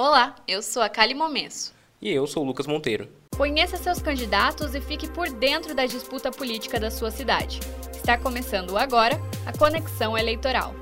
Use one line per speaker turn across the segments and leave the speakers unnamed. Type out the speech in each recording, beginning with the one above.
Olá, eu sou a Kali Momesso.
E eu sou o Lucas Monteiro.
Conheça seus candidatos e fique por dentro da disputa política da sua cidade. Está começando agora a Conexão Eleitoral.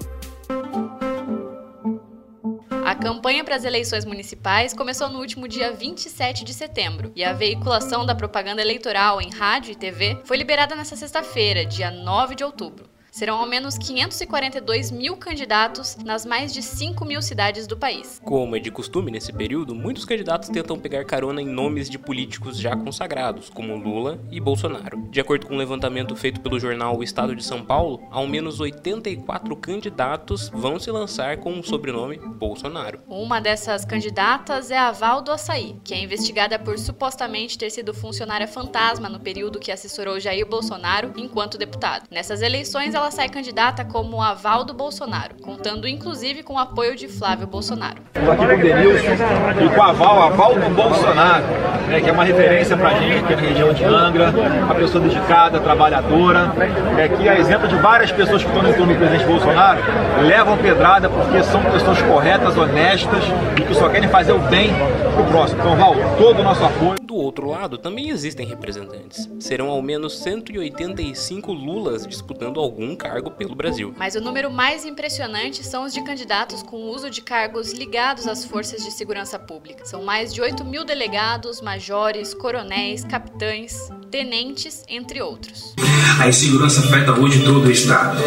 A campanha para as eleições municipais começou no último dia 27 de setembro e a veiculação da propaganda eleitoral em rádio e TV foi liberada nesta sexta-feira, dia 9 de outubro. Serão ao menos 542 mil candidatos nas mais de 5 mil cidades do país.
Como é de costume nesse período, muitos candidatos tentam pegar carona em nomes de políticos já consagrados, como Lula e Bolsonaro. De acordo com um levantamento feito pelo jornal O Estado de São Paulo, ao menos 84 candidatos vão se lançar com o sobrenome Bolsonaro.
Uma dessas candidatas é a Val do Açaí, que é investigada por supostamente ter sido funcionária fantasma no período que assessorou Jair Bolsonaro enquanto deputado. Nessas eleições, ela ela sai candidata como aval do Bolsonaro, contando inclusive com o apoio de Flávio Bolsonaro.
Estou aqui com o Denilson e com a aval, aval do Bolsonaro, né, que é uma referência para a gente aqui na região de Angra, uma pessoa dedicada, trabalhadora, é, que a exemplo de várias pessoas que estão no entorno do presidente Bolsonaro, levam pedrada porque são pessoas corretas, honestas e que só querem fazer o bem para o próximo. Então, Val, todo o nosso apoio.
Do outro lado, também existem representantes. Serão ao menos 185 Lulas disputando algum cargo pelo Brasil.
Mas o número mais impressionante são os de candidatos com uso de cargos ligados às forças de segurança pública. São mais de 8 mil delegados, majores, coronéis, capitães, tenentes, entre outros.
A insegurança afeta hoje todo o Estado.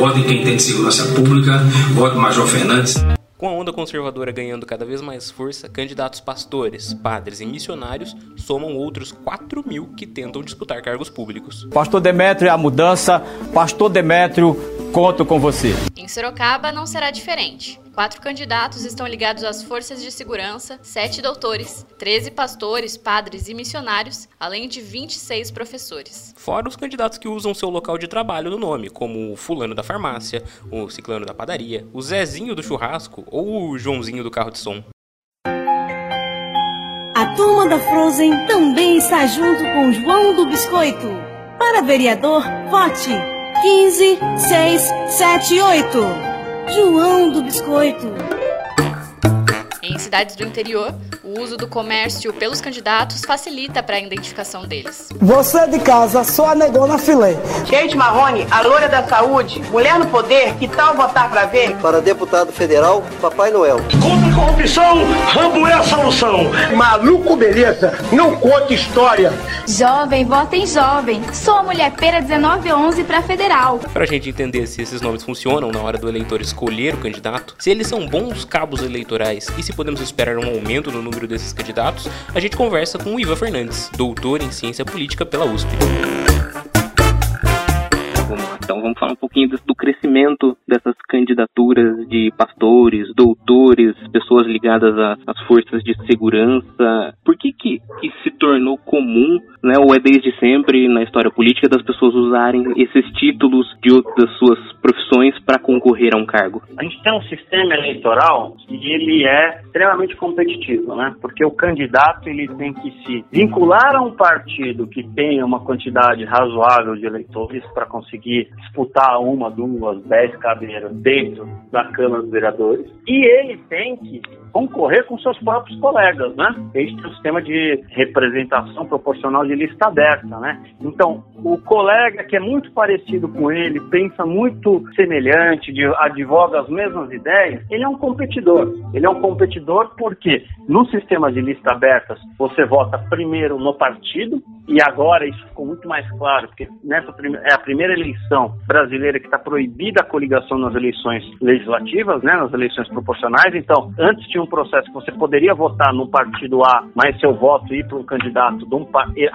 Vote quem tem segurança pública, vote Major Fernandes.
Com a onda conservadora ganhando cada vez mais força, candidatos pastores, padres e missionários somam outros 4 mil que tentam disputar cargos públicos.
Pastor Demétrio é a mudança, Pastor Demétrio, conto com você.
Em Sorocaba não será diferente. Quatro candidatos estão ligados às forças de segurança, sete doutores, 13 pastores, padres e missionários, além de 26 professores.
Fora os candidatos que usam seu local de trabalho no nome, como o fulano da farmácia, o ciclano da padaria, o Zezinho do churrasco ou o Joãozinho do carro de som.
A turma da Frozen também está junto com o João do Biscoito. Para vereador, vote 15 6 7 8. João do Biscoito.
Cidades do interior, o uso do comércio pelos candidatos facilita para a identificação deles.
Você de casa, só a negona filé.
Kate Marrone, a loira da saúde, mulher no poder, que tal votar para ver?
Para deputado federal, Papai Noel.
Contra a corrupção, Rambo é a solução.
Maluco beleza, não conta história.
Jovem, votem jovem. Sou a mulher pera 1911 para federal.
Para a gente entender se esses nomes funcionam na hora do eleitor escolher o candidato, se eles são bons cabos eleitorais e se podemos esperar um aumento no número desses candidatos, a gente conversa com o Iva Fernandes, doutor em ciência política pela USP. Então vamos falar um pouquinho do crescimento dessas candidaturas de pastores, doutores, pessoas ligadas às forças de segurança. Por que que, que se tornou comum, né, ou é desde sempre na história política das pessoas usarem esses títulos de outras suas profissões para concorrer a um cargo?
A gente tem um sistema eleitoral que ele é extremamente competitivo, né? Porque o candidato ele tem que se vincular a um partido que tenha uma quantidade razoável de eleitores para conseguir disputar uma, duas, dez cadeiras dentro da Câmara dos Vereadores e ele tem que concorrer com seus próprios colegas, né? Este é o sistema de representação proporcional de lista aberta, né? Então, o colega que é muito parecido com ele, pensa muito semelhante, advoga as mesmas ideias, ele é um competidor. Ele é um competidor porque no sistema de lista abertas você vota primeiro no partido e agora isso ficou muito mais claro, porque nessa é a primeira eleição brasileira que está proibida a coligação nas eleições legislativas, né, nas eleições proporcionais. Então, antes tinha um processo que você poderia votar no partido A, mas seu voto ir para um candidato, de um,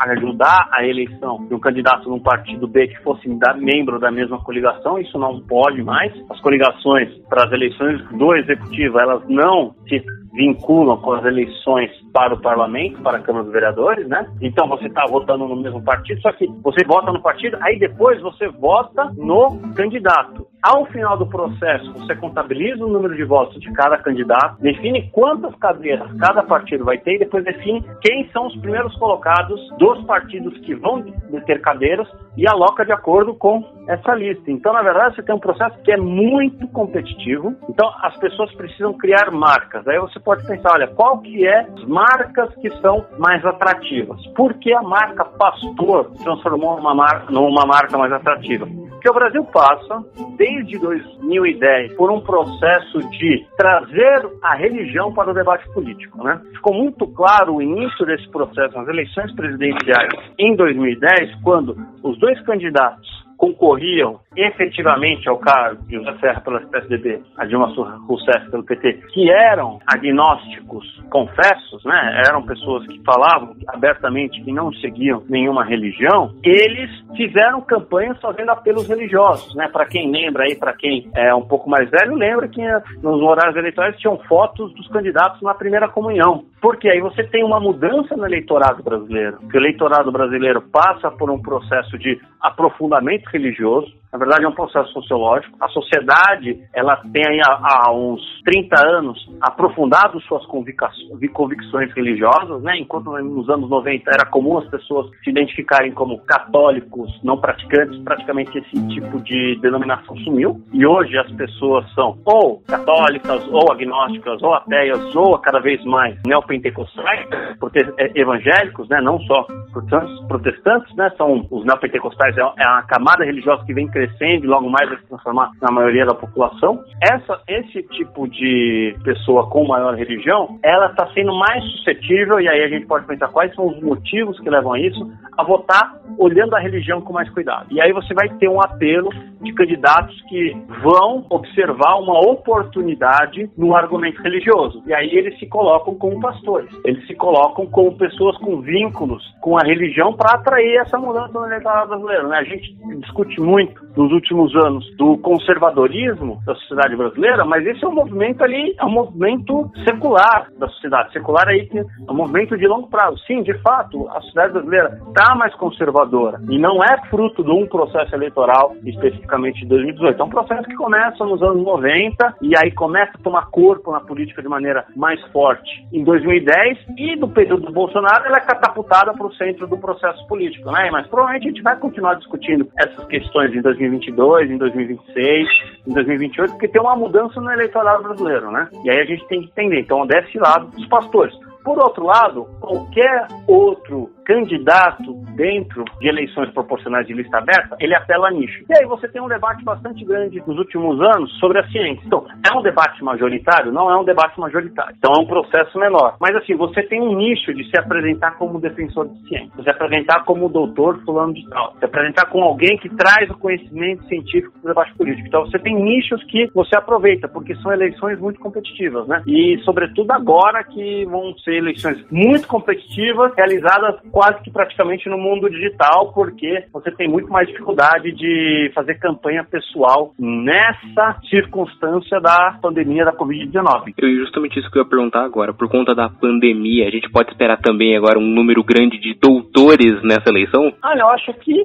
ajudar a eleição de um candidato de um partido B que fosse membro da mesma coligação. Isso não pode mais. As coligações para as eleições do executivo, elas não se vinculam com as eleições para o parlamento, para a Câmara dos Vereadores, né? Então você está votando no mesmo partido, só que você vota no partido, aí depois você vota no candidato. Ao final do processo, você contabiliza o número de votos de cada candidato, define quantas cadeiras cada partido vai ter e depois define quem são os primeiros colocados dos partidos que vão ter cadeiras e aloca de acordo com essa lista. Então, na verdade, você tem um processo que é muito competitivo. Então, as pessoas precisam criar marcas. Aí você pode pensar, olha, qual que é as marcas que são mais atrativas? Por que a marca Pastor transformou numa marca, numa marca mais atrativa? Porque o Brasil passa, desde 2010, por um processo de trazer a religião para o debate político. Né? Ficou muito claro o início desse processo nas eleições presidenciais em 2010, quando os dois candidatos concorriam efetivamente ao cargo de José Serra pela PSDB, a Dilma Rousseff pelo PT, que eram agnósticos confessos, né, eram pessoas que falavam abertamente que não seguiam nenhuma religião, eles fizeram campanhas fazendo apelos religiosos, né, para quem lembra aí, para quem é um pouco mais velho, lembra que nos horários eleitorais tinham fotos dos candidatos na primeira comunhão, porque aí você tem uma mudança no eleitorado brasileiro, que o eleitorado brasileiro passa por um processo de aprofundamento religioso, na verdade é um processo sociológico. A sociedade, ela tem aí há, há uns 30 anos aprofundado suas convicções religiosas, né? Enquanto nos anos 90 era comum as pessoas se identificarem como católicos não praticantes, praticamente esse tipo de denominação sumiu. E hoje as pessoas são ou católicas, ou agnósticas, ou ateias, ou cada vez mais neopentecostais, é, evangélicos, né? Não só protestantes, né? São os neopentecostais, é, é a camada religiosa que vem crescendo e logo mais vai se transformar na maioria da população. Essa, esse tipo de pessoa com maior religião, ela está sendo mais suscetível, e aí a gente pode pensar quais são os motivos que levam a isso, a votar olhando a religião com mais cuidado. E aí você vai ter um apelo de candidatos que vão observar uma oportunidade no argumento religioso. E aí eles se colocam como pastores. Eles se colocam como pessoas com vínculos com a religião para atrair essa mudança no eleitorado brasileiro. Né? A gente discute muito nos últimos anos do conservadorismo da sociedade brasileira, mas esse é um movimento ali, é um movimento secular da sociedade. Secular aí é um movimento de longo prazo. Sim, de fato, a sociedade brasileira está mais conservadora e não é fruto de um processo eleitoral especificamente de 2018. É um processo que começa nos anos 90 e aí começa a tomar corpo na política de maneira mais forte em 2010 e no período do Bolsonaro ela é catapultada para o centro do processo político, né? Mas provavelmente a gente vai continuar discutindo essas questões em 2022, em 2026, em 2028, porque tem uma mudança no eleitorado brasileiro, né? E aí a gente tem que entender. Então, desse lado, os pastores. Por outro lado, qualquer outro candidato dentro de eleições proporcionais de lista aberta, ele apela a nicho. E aí você tem um debate bastante grande nos últimos anos sobre a ciência. Então, é um debate majoritário? Não é um debate majoritário. Então, é um processo menor. Mas, assim, você tem um nicho de se apresentar como defensor de ciência, se apresentar como doutor fulano de tal, se apresentar como alguém que traz o conhecimento científico para o debate político. Então, você tem nichos que você aproveita, porque são eleições muito competitivas, né? E, sobretudo, agora que vão ser eleições muito competitivas, realizadas quase que praticamente no mundo digital, porque você tem muito mais dificuldade de fazer campanha pessoal nessa circunstância da pandemia da Covid-19.
Eu justamente isso que eu ia perguntar agora. Por conta da pandemia, a gente pode esperar também agora um número grande de doutores nessa eleição?
Ah, eu acho que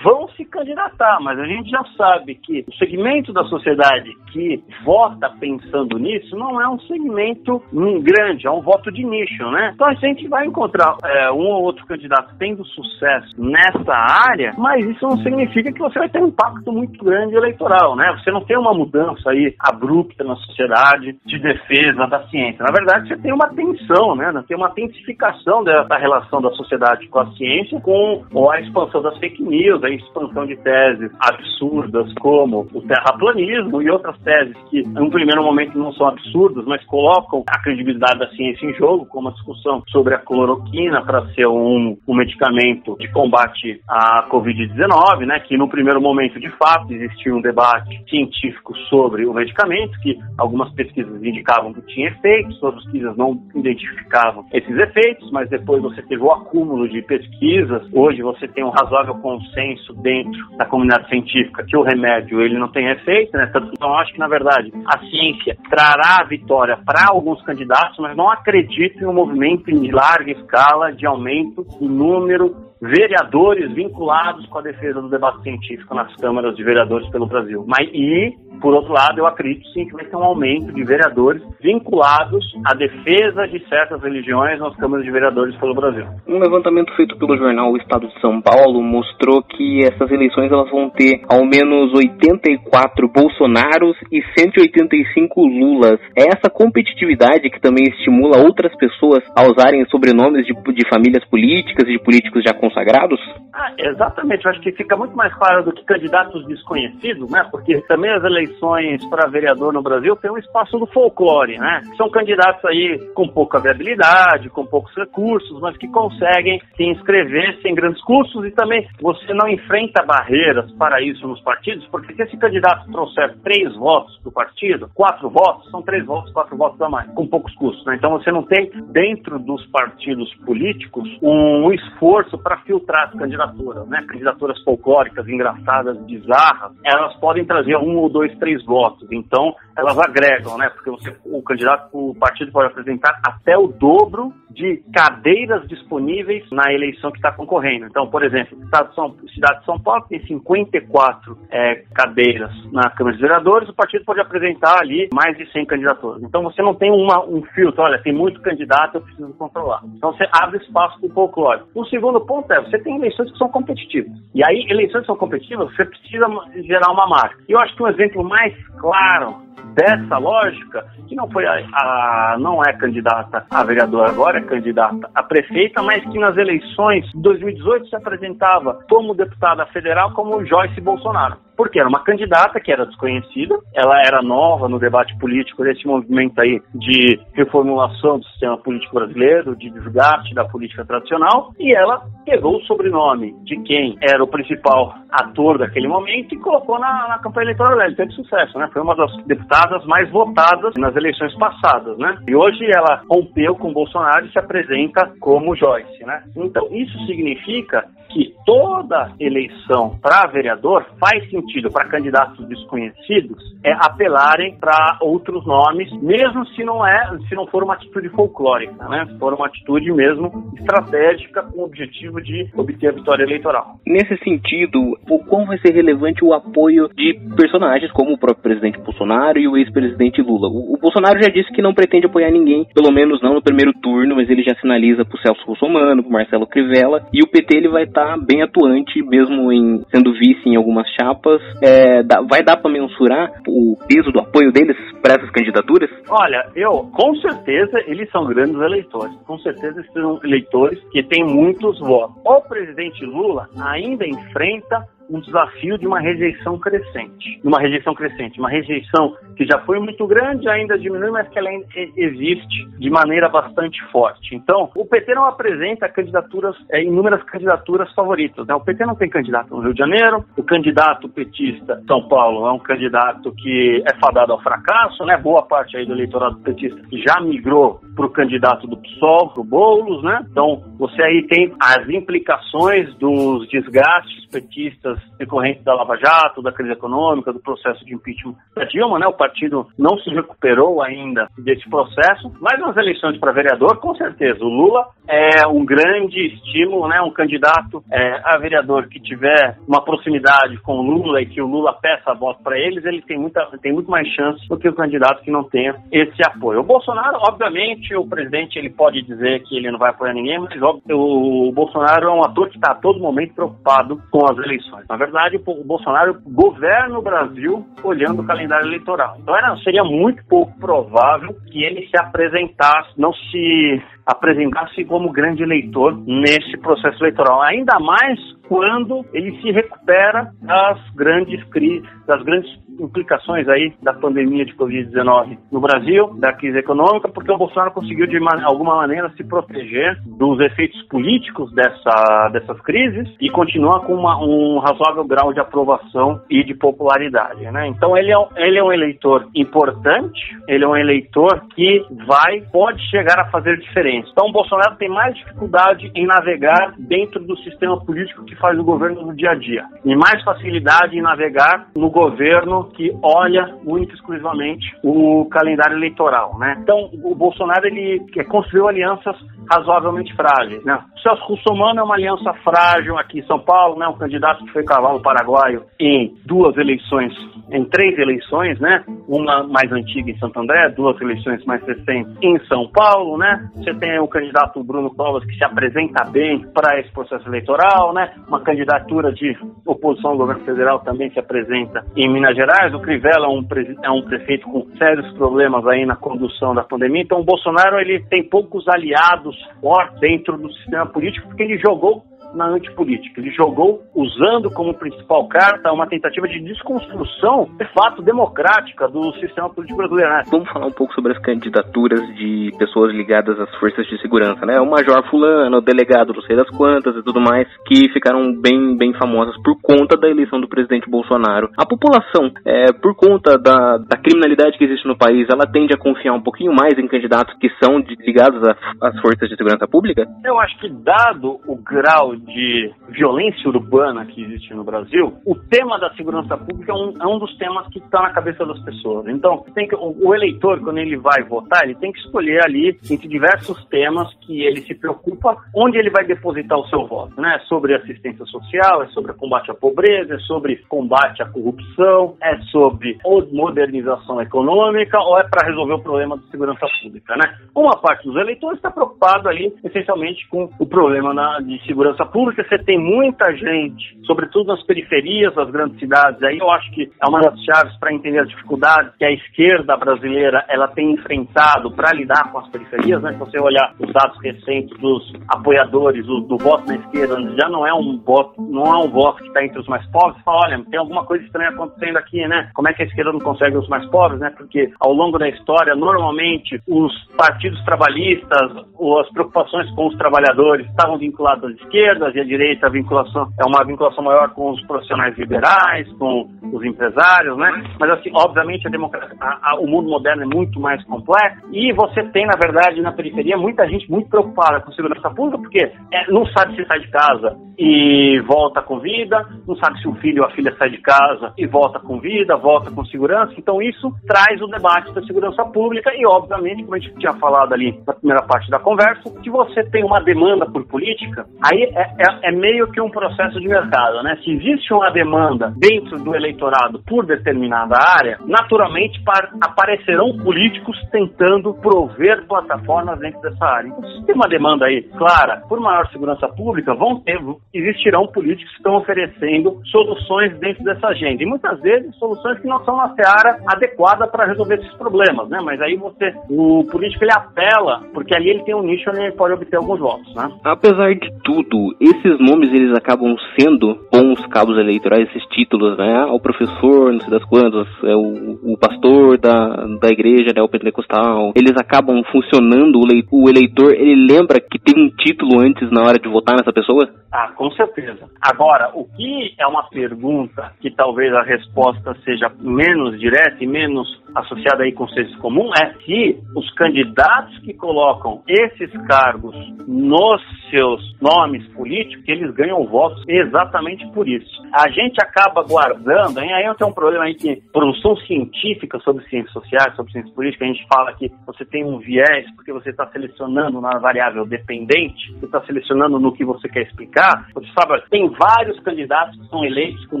vão se candidatar, mas a gente já sabe que o segmento da sociedade que vota pensando nisso não é um segmento grande, é um voto de nicho, né? Então a gente vai encontrar é, um ou outro candidato tendo sucesso nessa área, mas isso não significa que você vai ter um impacto muito grande eleitoral, né? Você não tem uma mudança aí abrupta na sociedade de defesa da ciência. Na verdade, você tem uma tensão, né? Tem uma intensificação da relação da sociedade com a ciência com a expansão das fake news, a expansão de teses absurdas como o terraplanismo e outras teses que, em primeiro momento, não são absurdas, mas colocam a credibilidade da ciência em jogo, como a discussão sobre a cloroquina para ser um, um medicamento de combate à Covid-19, né, que no primeiro momento, de fato, existia um debate científico sobre o medicamento, que algumas pesquisas indicavam que tinha efeitos, outras pesquisas não identificavam esses efeitos, mas depois você teve o acúmulo de pesquisas, hoje você tem um razoável consenso dentro da comunidade científica que o remédio ele não tem efeito, né? Então acho que na verdade a ciência trará a vitória para alguns candidatos, mas não acredito um movimento em larga escala de aumento do número vereadores vinculados com a defesa do debate científico nas câmaras de vereadores pelo Brasil. Mas, e, por outro lado, eu acredito sim que vai ter um aumento de vereadores vinculados à defesa de certas religiões nas câmaras de vereadores pelo Brasil.
Um levantamento feito pelo jornal O Estado de São Paulo mostrou que essas eleições elas vão ter ao menos 84 Bolsonaros e 185 Lulas. É essa competitividade que também estimula outras pessoas a usarem sobrenomes de, de famílias políticas e de políticos já consagrados?
Ah, exatamente. Eu acho que fica muito mais claro do que candidatos desconhecidos, né? Porque também as eleições para vereador no Brasil tem um espaço do folclore, né? São candidatos aí com pouca viabilidade, com poucos recursos, mas que conseguem se inscrever sem grandes custos e também você não enfrenta barreiras para isso nos partidos, porque se esse candidato trouxer três votos do partido, quatro votos, são três votos, quatro votos a mais, com poucos custos, né? Então você não tem dentro dos partidos políticos um esforço para filtrar as candidaturas, né? Candidaturas folclóricas, engraçadas, bizarras, elas podem trazer um ou dois, três votos. Então, elas agregam, né? Porque você, o candidato, o partido pode apresentar até o dobro de cadeiras disponíveis na eleição que está concorrendo. Então, por exemplo, Estado de São, cidade de São Paulo tem 54 é, cadeiras na Câmara de Vereadores, o partido pode apresentar ali mais de 100 candidaturas. Então, você não tem uma, um filtro, olha, tem muito candidato, eu preciso controlar. Então, você abre espaço para o folclore. O segundo ponto você tem eleições que são competitivas. E aí, eleições que são competitivas, você precisa gerar uma marca. E eu acho que um exemplo mais claro dessa lógica, que não foi a, a, não é candidata a vereadora agora, é candidata a prefeita, mas que nas eleições de 2018 se apresentava como deputada federal como Joyce Bolsonaro porque era uma candidata que era desconhecida, ela era nova no debate político desse movimento aí de reformulação do sistema político brasileiro, de desgaste da política tradicional, e ela pegou o sobrenome de quem era o principal ator daquele momento e colocou na, na campanha eleitoral. Ele teve sucesso, né? Foi uma das deputadas mais votadas nas eleições passadas, né? E hoje ela rompeu com Bolsonaro e se apresenta como Joyce, né? Então isso significa que toda eleição para vereador faz sentido para candidatos desconhecidos é apelarem para outros nomes, mesmo se não é, se não for uma atitude folclórica, né? Se for uma atitude mesmo estratégica com o objetivo de obter a vitória eleitoral.
Nesse sentido, o quão vai ser relevante o apoio de personagens como o próprio presidente Bolsonaro e o ex-presidente Lula? O, o, Bolsonaro já disse que não pretende apoiar ninguém, pelo menos não no primeiro turno, mas ele já sinaliza para o Celso Russomano, para Marcelo Crivella, e o PT ele vai estar tá bem atuante, mesmo em sendo vice em algumas chapas. É, dá, vai dar para mensurar o peso do apoio deles para essas candidaturas?
Olha, eu com certeza eles são grandes eleitores. Com certeza eles são eleitores que têm muitos votos. O presidente Lula ainda enfrenta um desafio de uma rejeição crescente. Uma rejeição crescente, uma rejeição que já foi muito grande, ainda diminui, mas que ela existe de maneira bastante forte. Então, o PT não apresenta candidaturas, é, inúmeras candidaturas favoritas. Né? O PT não tem candidato no Rio de Janeiro, o candidato petista São Paulo é um candidato que é fadado ao fracasso, né? Boa parte aí do eleitorado petista já migrou para o candidato do PSOL, para o Boulos, né? Então, você aí tem as implicações dos desgastes petistas decorrentes da Lava Jato, da crise econômica, do processo de impeachment da Dilma, né? O partido não se recuperou ainda desse processo, mas nas eleições para vereador, com certeza, o Lula é um grande estímulo, né? Um candidato é, a vereador que tiver uma proximidade com o Lula e que o Lula peça voto para eles, ele tem, muita, tem muito mais chance do que o candidato que não tenha esse apoio. O Bolsonaro, obviamente, o presidente ele pode dizer que ele não vai apoiar ninguém, mas óbvio, o Bolsonaro é um ator que está a todo momento preocupado com as eleições. Na verdade, o Bolsonaro governa o Brasil olhando o calendário eleitoral. Então era, seria muito pouco provável que ele se apresentasse, não se apresentasse como grande eleitor nesse processo eleitoral. Ainda mais quando ele se recupera das grandes crises, das grandes implicações aí da pandemia de Covid-19 no Brasil, da crise econômica, porque o Bolsonaro conseguiu de alguma maneira se proteger dos efeitos políticos dessa, dessas crises e continua com uma, um razoável grau de aprovação e de popularidade. Né? Então ele é, ele é um eleitor importante, ele é um eleitor que vai, pode chegar a fazer diferença intenso. Então, o Bolsonaro tem mais dificuldade em navegar dentro do sistema político que faz o governo no dia a dia, e mais facilidade em navegar no governo que olha única e exclusivamente o calendário eleitoral, né? Então, o Bolsonaro ele construiu alianças razoavelmente frágeis, né? O Celso Russomano é uma aliança frágil aqui em São Paulo, né? Um candidato que foi cavalo paraguaio em duas eleições, em três eleições, né? Uma mais antiga em Santo André, duas eleições mais recentes em São Paulo, né? Você tem o candidato Bruno Covas que se apresenta bem para esse processo eleitoral, né? Uma candidatura de oposição ao governo federal também se apresenta em Minas Gerais. O Crivella é um, é um prefeito com sérios problemas aí na condução da pandemia. Então, o Bolsonaro ele tem poucos aliados fortes dentro do sistema político porque ele jogou na antipolítica. Ele jogou usando como principal carta uma tentativa de desconstrução, de fato, democrática do sistema político brasileiro. Né?
Vamos falar um pouco sobre as candidaturas de pessoas ligadas às forças de segurança, né? O Major Fulano, o delegado não sei das quantas e tudo mais, que ficaram bem, bem famosas por conta da eleição do presidente Bolsonaro. A população, é, por conta da, da criminalidade que existe no país, ela tende a confiar um pouquinho mais em candidatos que são de, ligados às forças de segurança pública?
Eu acho que, dado o grau de violência urbana que existe no Brasil, o tema da segurança pública é um, é um dos temas que está na cabeça das pessoas. Então, tem que, o, o, eleitor, quando ele vai votar, ele tem que escolher ali, entre diversos temas que ele se preocupa, onde ele vai depositar o seu voto. Né? É sobre assistência social, é sobre combate à pobreza, é sobre combate à corrupção, é sobre modernização econômica ou é para resolver o problema de segurança pública. Né? Uma parte dos eleitores está preocupado ali, essencialmente, com o problema na, de segurança pública, você tem muita gente, sobretudo nas periferias das grandes cidades. Aí eu acho que é uma das chaves para entender as dificuldades que a esquerda brasileira ela tem enfrentado para lidar com as periferias. Né? Se você olhar os dados recentes dos apoiadores do, do voto na esquerda, já não é um voto, não é um voto que está entre os mais pobres. Você fala, olha, tem alguma coisa estranha acontecendo aqui, né? Como é que a esquerda não consegue os mais pobres, né? Porque ao longo da história, normalmente os partidos trabalhistas, ou as preocupações com os trabalhadores estavam vinculadas à esquerda esquerdas e a direita a vinculação é uma vinculação maior com os profissionais liberais, com os empresários, né? Mas assim, obviamente a democracia, a, a, o mundo moderno é muito mais complexo e você tem na verdade na periferia muita gente muito preocupada com segurança pública porque é, não sabe se sai de casa e volta com vida, não sabe se o filho ou a filha sai de casa e volta com vida, volta com segurança. Então isso traz o debate da segurança pública e obviamente, como a gente tinha falado ali na primeira parte da conversa, que você tem uma demanda por política, aí é, é, é, meio que um processo de mercado, né? Se existe uma demanda dentro do eleitorado por determinada área, naturalmente par, aparecerão políticos tentando prover plataformas dentro dessa área. Então, se tem uma demanda aí clara por maior segurança pública, vão ter, existirão políticos que estão oferecendo soluções dentro dessa agenda. E muitas vezes soluções que não são na seara adequada para resolver esses problemas, né? Mas aí você, o político ele apela, porque ali ele tem um nicho onde ele pode obter alguns votos, né?
Apesar de tudo, esses nomes eles acabam sendo bons cabos eleitorais, esses títulos, né? Ah, o professor, não sei das quantas, é o, o pastor da, da igreja, né? O pentecostal. Eles acabam funcionando, o, leitor, o eleitor, ele lembra que tem um título antes na hora de votar nessa pessoa?
Ah, com certeza. Agora, o que é uma pergunta que talvez a resposta seja menos direta e menos associada aí com o senso comum é se os candidatos que colocam esses cargos nos seus nomes políticos, eles ganham votos exatamente por isso. A gente acaba guardando, hein? aí eu tenho um problema aí que produção científica sobre ciências sociais, sobre ciências políticas, a gente fala que você tem um viés porque você está selecionando na variável dependente, você está selecionando no que você quer explicar. Você sabe, tem vários candidatos que são eleitos com o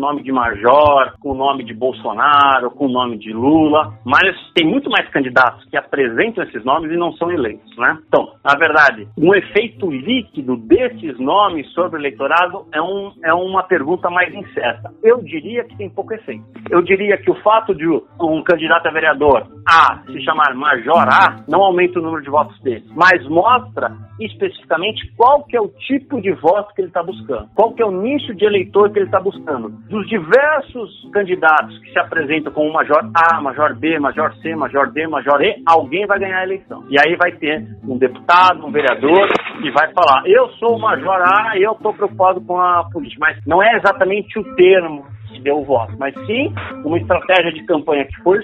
nome de Major, com o nome de Bolsonaro, com o nome de Lula, mas tem muito mais candidatos que apresentam esses nomes e não são eleitos, né? Então, na verdade, um efeito líquido desses nomes sobre o eleitorado é, um, é uma pergunta mais incerta. Eu diria que tem pouco efeito. Eu diria que o fato de um candidato a vereador A se chamar Major A não aumenta o número de votos dele, mas mostra especificamente qual que é o tipo de voto que ele está buscando, qual que é o nicho de eleitor que ele está buscando. Dos diversos candidatos que se apresentam como Major A, Major B, Major C, Major D, Major E, alguém vai ganhar a eleição. E aí vai ter um deputado, um vereador que vai falar: eu sou o Major A eu estou preocupado com a política. Mas não é exatamente o termo deu o voto, mas sim uma estratégia de campanha que foi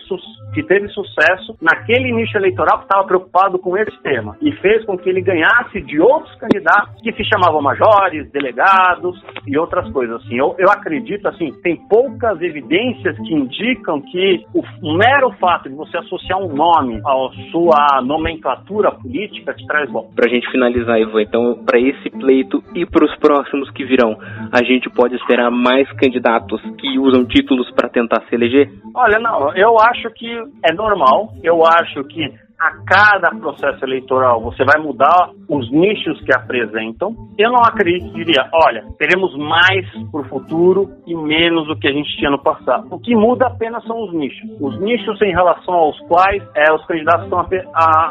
que teve sucesso naquele nicho eleitoral que estava preocupado com esse tema e fez com que ele ganhasse de outros candidatos que se chamavam majores, delegados e outras coisas assim. Eu, eu acredito assim, tem poucas evidências que indicam que o, mero fato de você associar um nome à sua nomenclatura política te traz bom.
Pra gente finalizar, Ivan, então, para esse pleito e para os próximos que virão, a gente pode esperar mais candidatos que usam títulos para tentar se eleger?
Olha, não, eu acho que é normal, eu acho que a cada processo eleitoral você vai mudar os nichos que apresentam. Eu não acredito, diria, olha, teremos mais para o futuro e menos do que a gente tinha no passado. O que muda apenas são os nichos. Os nichos em relação aos quais é, os candidatos estão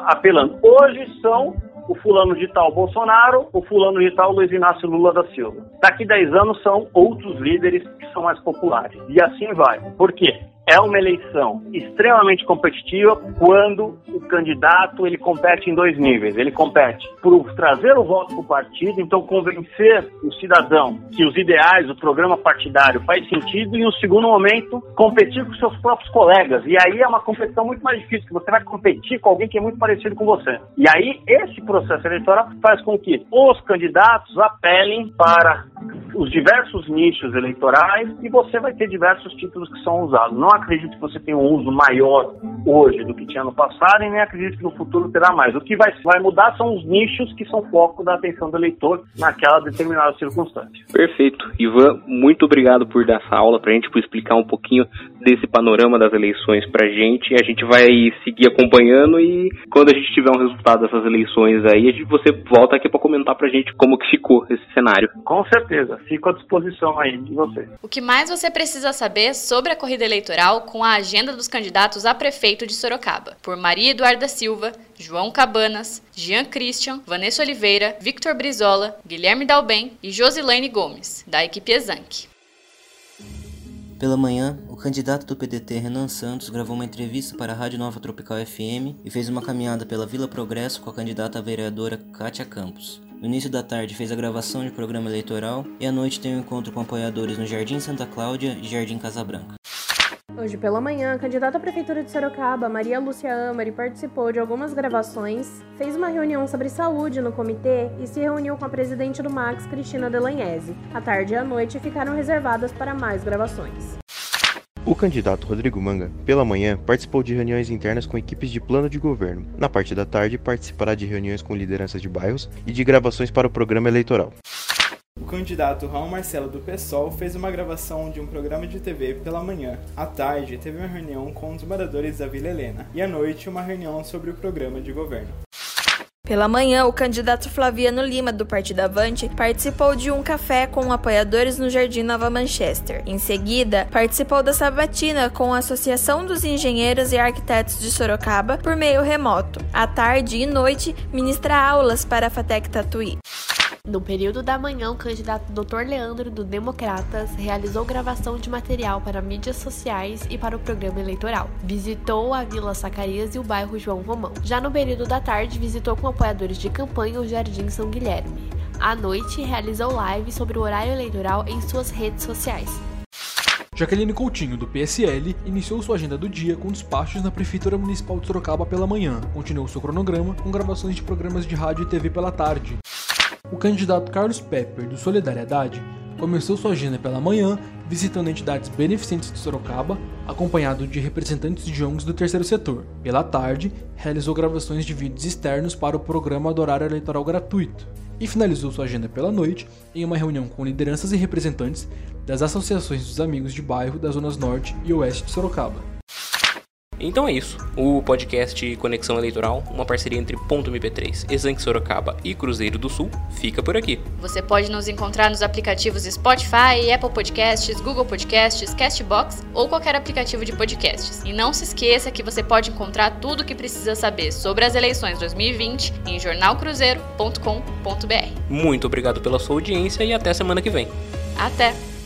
apelando. Hoje são o fulano de tal Bolsonaro, o fulano de tal Luiz Inácio Lula da Silva. Daqui 10 anos são outros líderes que são mais populares. E assim vai. Por quê? É uma eleição extremamente competitiva quando o candidato ele compete em dois níveis. Ele compete por trazer o voto para o partido, então convencer o cidadão que os ideais, o programa partidário faz sentido e, no segundo momento, competir com seus próprios colegas. E aí é uma competição muito mais difícil, que você vai competir com alguém que é muito parecido com você. E aí esse processo eleitoral faz com que os candidatos apelem para os diversos nichos eleitorais e você vai ter diversos títulos que são usados. Não acredito que você tenha um uso maior hoje do que tinha no passado e nem acredito que no futuro terá mais. O que vai, vai mudar são os nichos que são foco da atenção do eleitor naquela determinada circunstância.
Perfeito. Ivan, muito obrigado por dar essa aula para a gente, por explicar um pouquinho desse panorama das eleições para a gente. A gente vai seguir acompanhando e quando a gente tiver um resultado dessas eleições aí, a gente, você volta aqui para comentar para a gente como que ficou esse cenário.
Com certeza. Fico à disposição aí de você.
O que mais você precisa saber sobre a corrida eleitoral com a agenda dos candidatos a prefeito de Sorocaba, por Maria Eduarda Silva, João Cabanas, Jean Christian, Vanessa Oliveira, Victor Brizola, Guilherme Dalben e Josilene Gomes, da equipe Exanc.
Pela manhã, o candidato do PDT Renan Santos gravou uma entrevista para a Rádio Nova Tropical FM e fez uma caminhada pela Vila Progresso com a candidata a vereadora Kátia Campos. No início da tarde fez a gravação de programa eleitoral e à noite tem um encontro com apoiadores no Jardim Santa Cláudia e Jardim Casa Branca.
Hoje pela manhã, a candidata à Prefeitura de Sorocaba, Maria Lúcia Amari, participou de algumas gravações, fez uma reunião sobre saúde no comitê e se reuniu com a presidente do Max, Cristina Delagnese. A tarde e a noite ficaram reservadas para mais gravações.
O candidato Rodrigo Manga, pela manhã, participou de reuniões internas com equipes de plano de governo. Na parte da tarde, participará de reuniões com lideranças de bairros e de gravações para o programa eleitoral.
O candidato Raul Marcelo do PSOL fez uma gravação de um programa de TV pela manhã. À tarde, teve uma reunião com os moradores da Vila Helena. E à noite, uma reunião sobre o programa de governo.
Pela manhã, o candidato Flaviano Lima, do Partido Avante, participou de um café com apoiadores no Jardim Nova Manchester. Em seguida, participou da sabatina com a Associação dos Engenheiros e Arquitetos de Sorocaba por meio remoto. À tarde e noite, ministra aulas para a Fatec Tatuí.
No período da manhã, o candidato Dr. Leandro do Democratas realizou gravação de material para mídias sociais e para o programa eleitoral. Visitou a Vila Zacarias e o bairro João Romão. Já no período da tarde, visitou com apoiadores de campanha o Jardim São Guilherme. À noite, realizou live sobre o horário eleitoral em suas redes sociais.
Jaqueline Coutinho, do PSL, iniciou sua agenda do dia com despachos na Prefeitura Municipal de Sorocaba pela manhã. Continuou seu cronograma com gravações de programas de rádio e TV pela tarde. O candidato Carlos Pepper, do Solidariedade, começou sua agenda pela manhã visitando entidades beneficentes de Sorocaba, acompanhado de representantes de ONGs do terceiro setor. Pela tarde, realizou gravações de vídeos externos para o programa do horário eleitoral gratuito e finalizou sua agenda pela noite em uma reunião com lideranças e representantes das associações dos amigos de bairro das zonas norte e oeste de Sorocaba.
Então é isso. O podcast Conexão Eleitoral, uma parceria entre Ponto MP3, Exanque Sorocaba e Cruzeiro do Sul, fica por aqui.
Você pode nos encontrar nos aplicativos Spotify, Apple Podcasts, Google Podcasts, Castbox ou qualquer aplicativo de podcasts. E não se esqueça que você pode encontrar tudo o que precisa saber sobre as eleições 2020 em jornalcruzeiro.com.br.
Muito obrigado pela sua audiência e até semana que vem.
Até!